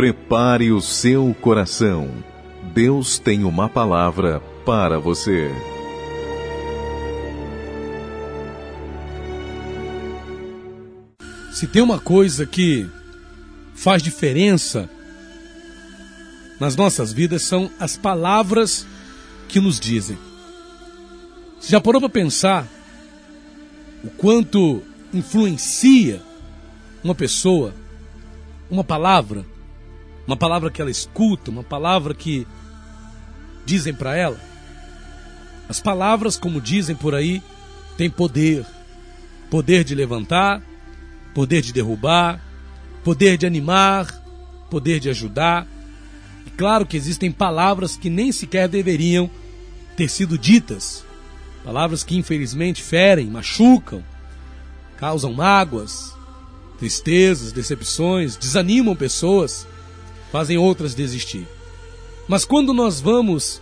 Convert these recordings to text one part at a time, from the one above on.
Prepare o seu coração. Deus tem uma palavra para você. Se tem uma coisa que faz diferença nas nossas vidas são as palavras que nos dizem. Você já parou para pensar o quanto influencia uma pessoa, uma palavra, uma palavra que ela escuta, uma palavra que dizem para ela? As palavras, como dizem por aí, têm poder. Poder de levantar, poder de derrubar, poder de animar, poder de ajudar. E claro que existem palavras que nem sequer deveriam ter sido ditas. Palavras que infelizmente ferem, machucam, causam mágoas, tristezas, decepções, desanimam pessoas, fazem outras desistir. Mas quando nós vamos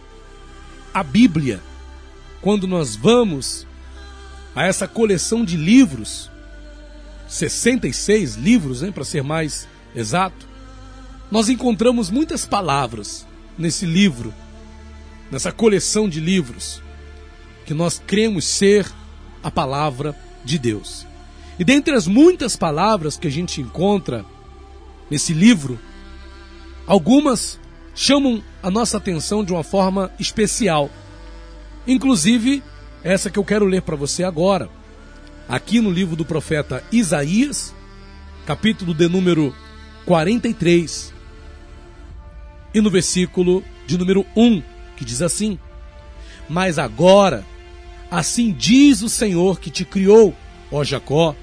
à Bíblia, quando nós vamos a essa coleção de livros 66 livros, né, para ser mais exato, nós encontramos muitas palavras nesse livro, nessa coleção de livros, que nós cremos ser a palavra de Deus. E dentre as muitas palavras que a gente encontra nesse livro, algumas chamam a nossa atenção de uma forma especial. Inclusive, essa que eu quero ler para você agora aqui no livro do profeta Isaías, capítulo de número 43, e no versículo de número 1, que diz assim: Mas agora, assim diz o Senhor que te criou, ó Jacó,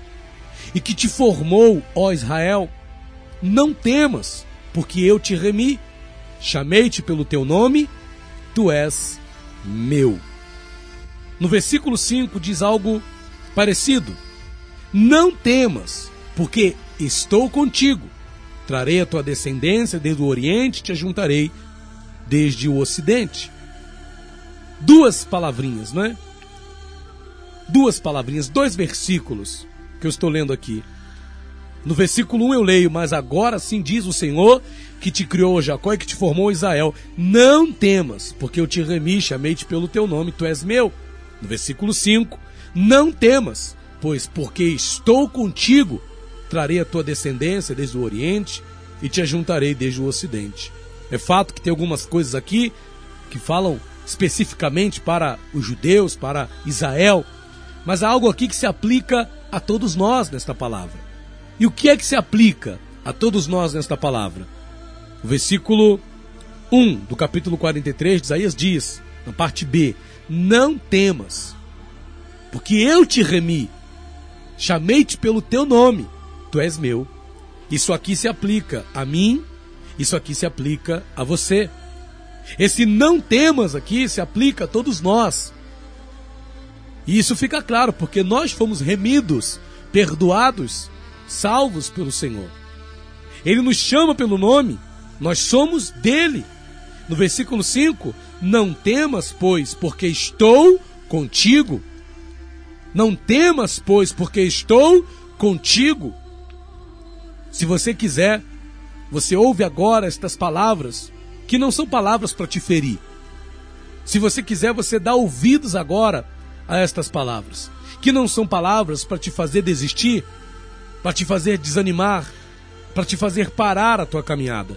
e que te formou, ó Israel, não temas, porque eu te remi, chamei-te pelo teu nome, tu és meu. No versículo 5 diz algo parecido. Não temas, porque estou contigo. Trarei a tua descendência desde o Oriente, te ajuntarei desde o Ocidente. Duas palavrinhas, não é? Duas palavrinhas, dois versículos que eu estou lendo aqui. No versículo 1 eu leio, mas agora sim diz o Senhor que te criou Jacó e que te formou Israel. Não temas, porque eu te remi, chamei-te pelo teu nome, tu és meu. No versículo 5, não temas, pois porque estou contigo, trarei a tua descendência desde o Oriente e te ajuntarei desde o Ocidente. É fato que tem algumas coisas aqui que falam especificamente para os judeus, para Israel, mas há algo aqui que se aplica a todos nós nesta palavra. E o que é que se aplica a todos nós nesta palavra? O versículo 1 do capítulo 43 de Isaías diz, na parte B: Não temas, porque eu te remi, chamei-te pelo teu nome, tu és meu. Isso aqui se aplica a mim, isso aqui se aplica a você. Esse não temas aqui se aplica a todos nós. E isso fica claro, porque nós fomos remidos, perdoados, salvos pelo Senhor. Ele nos chama pelo nome, nós somos dele. No versículo 5: Não temas, pois, porque estou contigo. Não temas, pois, porque estou contigo. Se você quiser, você ouve agora estas palavras, que não são palavras para te ferir. Se você quiser, você dá ouvidos agora a estas palavras, que não são palavras para te fazer desistir, para te fazer desanimar, para te fazer parar a tua caminhada.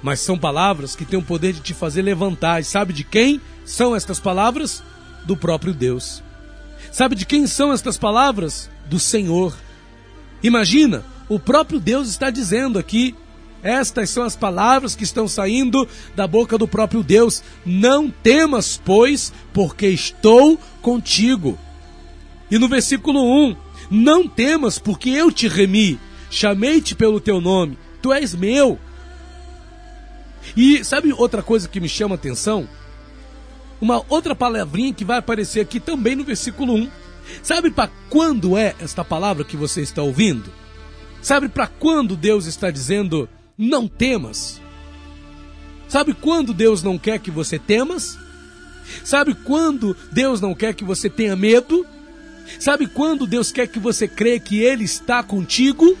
Mas são palavras que têm o poder de te fazer levantar. E sabe de quem são estas palavras? Do próprio Deus. Sabe de quem são estas palavras? Do Senhor. Imagina, o próprio Deus está dizendo aqui: estas são as palavras que estão saindo da boca do próprio Deus. Não temas, pois, porque estou contigo. E no versículo 1: Não temas, porque eu te remi, chamei-te pelo teu nome, tu és meu. E sabe outra coisa que me chama a atenção? uma outra palavrinha que vai aparecer aqui também no versículo 1. Sabe para quando é esta palavra que você está ouvindo? Sabe para quando Deus está dizendo não temas? Sabe quando Deus não quer que você temas? Sabe quando Deus não quer que você tenha medo? Sabe quando Deus quer que você creia que Ele está contigo?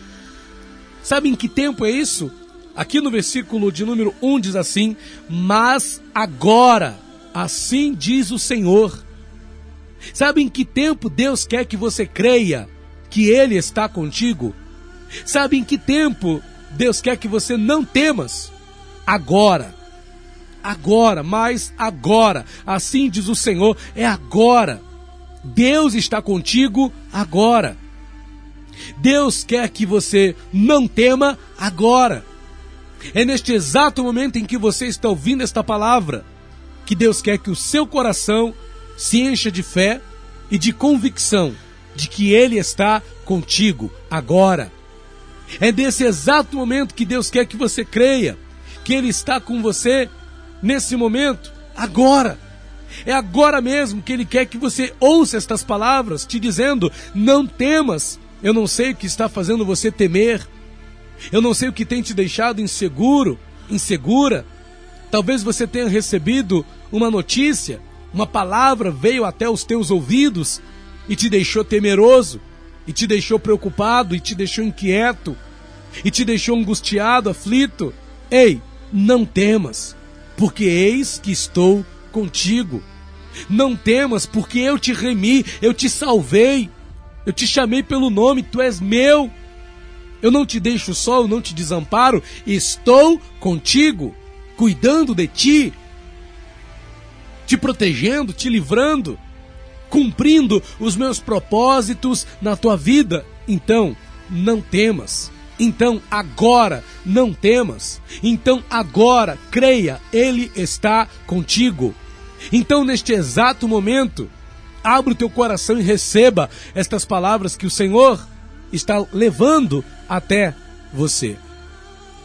Sabe em que tempo é isso? Aqui no versículo de número 1 diz assim: Mas agora, assim diz o Senhor. Sabe em que tempo Deus quer que você creia que Ele está contigo? Sabe em que tempo Deus quer que você não temas? Agora. Agora, mas agora. Assim diz o Senhor, é agora. Deus está contigo agora. Deus quer que você não tema agora. É neste exato momento em que você está ouvindo esta palavra que Deus quer que o seu coração se encha de fé e de convicção de que Ele está contigo agora. É nesse exato momento que Deus quer que você creia que Ele está com você nesse momento, agora. É agora mesmo que Ele quer que você ouça estas palavras, te dizendo: não temas, eu não sei o que está fazendo você temer, eu não sei o que tem te deixado inseguro, insegura. Talvez você tenha recebido uma notícia, uma palavra veio até os teus ouvidos e te deixou temeroso, e te deixou preocupado, e te deixou inquieto, e te deixou angustiado, aflito. Ei, não temas, porque eis que estou contigo. Não temas, porque eu te remi, eu te salvei, eu te chamei pelo nome, tu és meu. Eu não te deixo só, eu não te desamparo, estou contigo, cuidando de ti, te protegendo, te livrando, cumprindo os meus propósitos na tua vida. Então, não temas. Então, agora, não temas. Então, agora, creia, Ele está contigo. Então, neste exato momento, abra o teu coração e receba estas palavras que o Senhor está levando até você.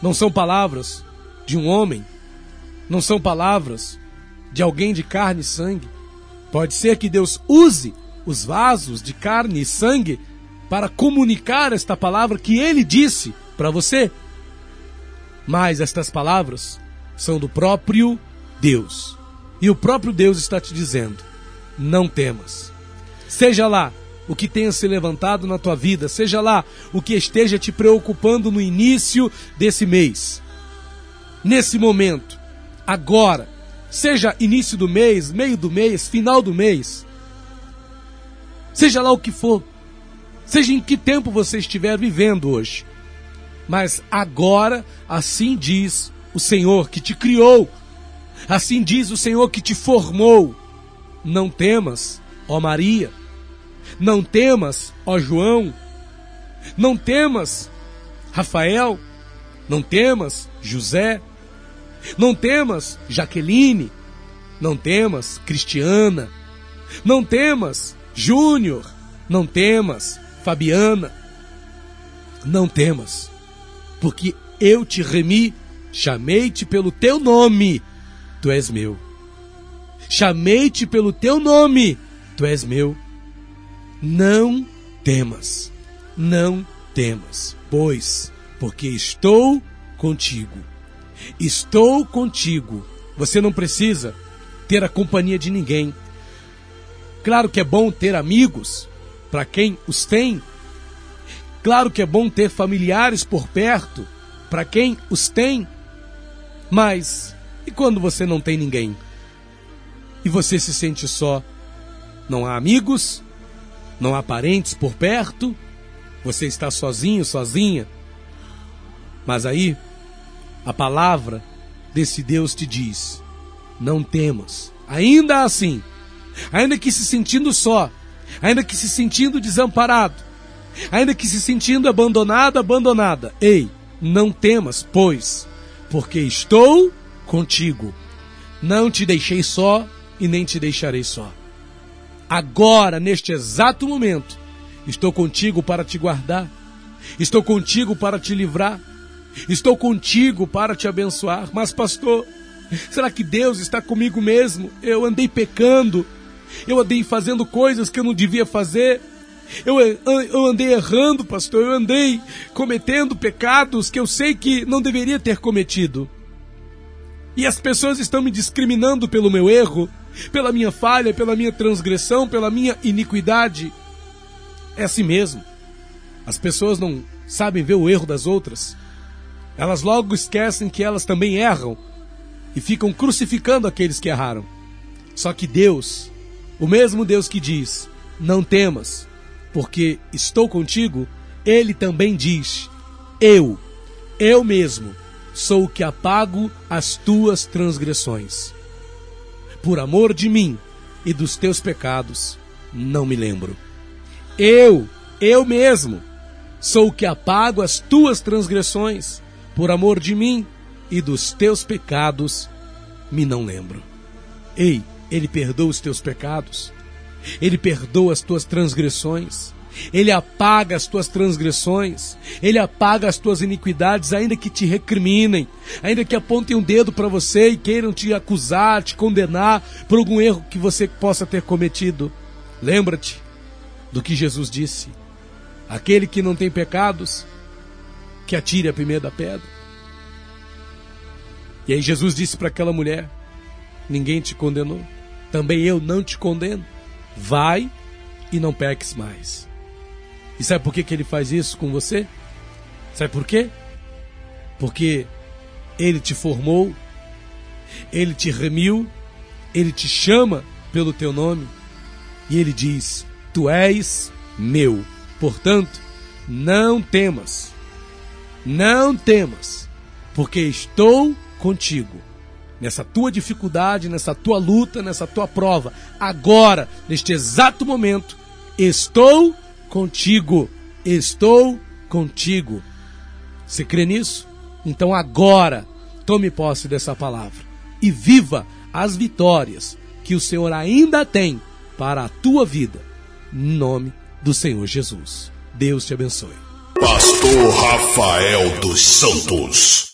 Não são palavras de um homem, não são palavras de alguém de carne e sangue. Pode ser que Deus use os vasos de carne e sangue para comunicar esta palavra que ele disse para você. Mas estas palavras são do próprio Deus. E o próprio Deus está te dizendo: não temas. Seja lá o que tenha se levantado na tua vida, seja lá o que esteja te preocupando no início desse mês, nesse momento, agora, seja início do mês, meio do mês, final do mês, seja lá o que for, seja em que tempo você estiver vivendo hoje, mas agora, assim diz o Senhor que te criou, assim diz o Senhor que te formou. Não temas, ó Maria. Não temas, ó João, não temas, Rafael, não temas, José, não temas, Jaqueline, não temas, Cristiana, não temas, Júnior, não temas, Fabiana, não temas, porque eu te remi, chamei-te pelo teu nome, tu és meu. Chamei-te pelo teu nome, tu és meu. Não temas, não temas, pois, porque estou contigo. Estou contigo. Você não precisa ter a companhia de ninguém. Claro que é bom ter amigos, para quem os tem. Claro que é bom ter familiares por perto, para quem os tem. Mas e quando você não tem ninguém? E você se sente só? Não há amigos, não há parentes por perto, você está sozinho, sozinha. Mas aí, a palavra desse Deus te diz: não temas. Ainda assim, ainda que se sentindo só, ainda que se sentindo desamparado, ainda que se sentindo abandonado, abandonada, ei, não temas, pois, porque estou contigo. Não te deixei só e nem te deixarei só. Agora, neste exato momento, estou contigo para te guardar, estou contigo para te livrar, estou contigo para te abençoar. Mas, pastor, será que Deus está comigo mesmo? Eu andei pecando, eu andei fazendo coisas que eu não devia fazer. Eu, eu andei errando, pastor, eu andei cometendo pecados que eu sei que não deveria ter cometido. E as pessoas estão me discriminando pelo meu erro pela minha falha, pela minha transgressão, pela minha iniquidade. É assim mesmo. As pessoas não sabem ver o erro das outras. Elas logo esquecem que elas também erram e ficam crucificando aqueles que erraram. Só que Deus, o mesmo Deus que diz: Não temas, porque estou contigo, ele também diz: Eu, eu mesmo, sou o que apago as tuas transgressões. Por amor de mim e dos teus pecados, não me lembro. Eu, eu mesmo, sou o que apago as tuas transgressões. Por amor de mim e dos teus pecados, me não lembro. Ei, ele perdoa os teus pecados. Ele perdoa as tuas transgressões. Ele apaga as tuas transgressões, Ele apaga as tuas iniquidades, ainda que te recriminem, ainda que apontem um dedo para você e queiram te acusar, te condenar por algum erro que você possa ter cometido. Lembra-te do que Jesus disse: aquele que não tem pecados, que atire a primeira pedra. E aí Jesus disse para aquela mulher: Ninguém te condenou, também eu não te condeno. Vai e não peques mais. E sabe por que, que ele faz isso com você? Sabe por quê? Porque ele te formou, ele te remiu, ele te chama pelo teu nome e ele diz: Tu és meu. Portanto, não temas, não temas, porque estou contigo nessa tua dificuldade, nessa tua luta, nessa tua prova. Agora, neste exato momento, estou contigo. Estou contigo. Você crê nisso? Então agora, tome posse dessa palavra e viva as vitórias que o Senhor ainda tem para a tua vida. Em nome do Senhor Jesus. Deus te abençoe. Pastor Rafael dos Santos.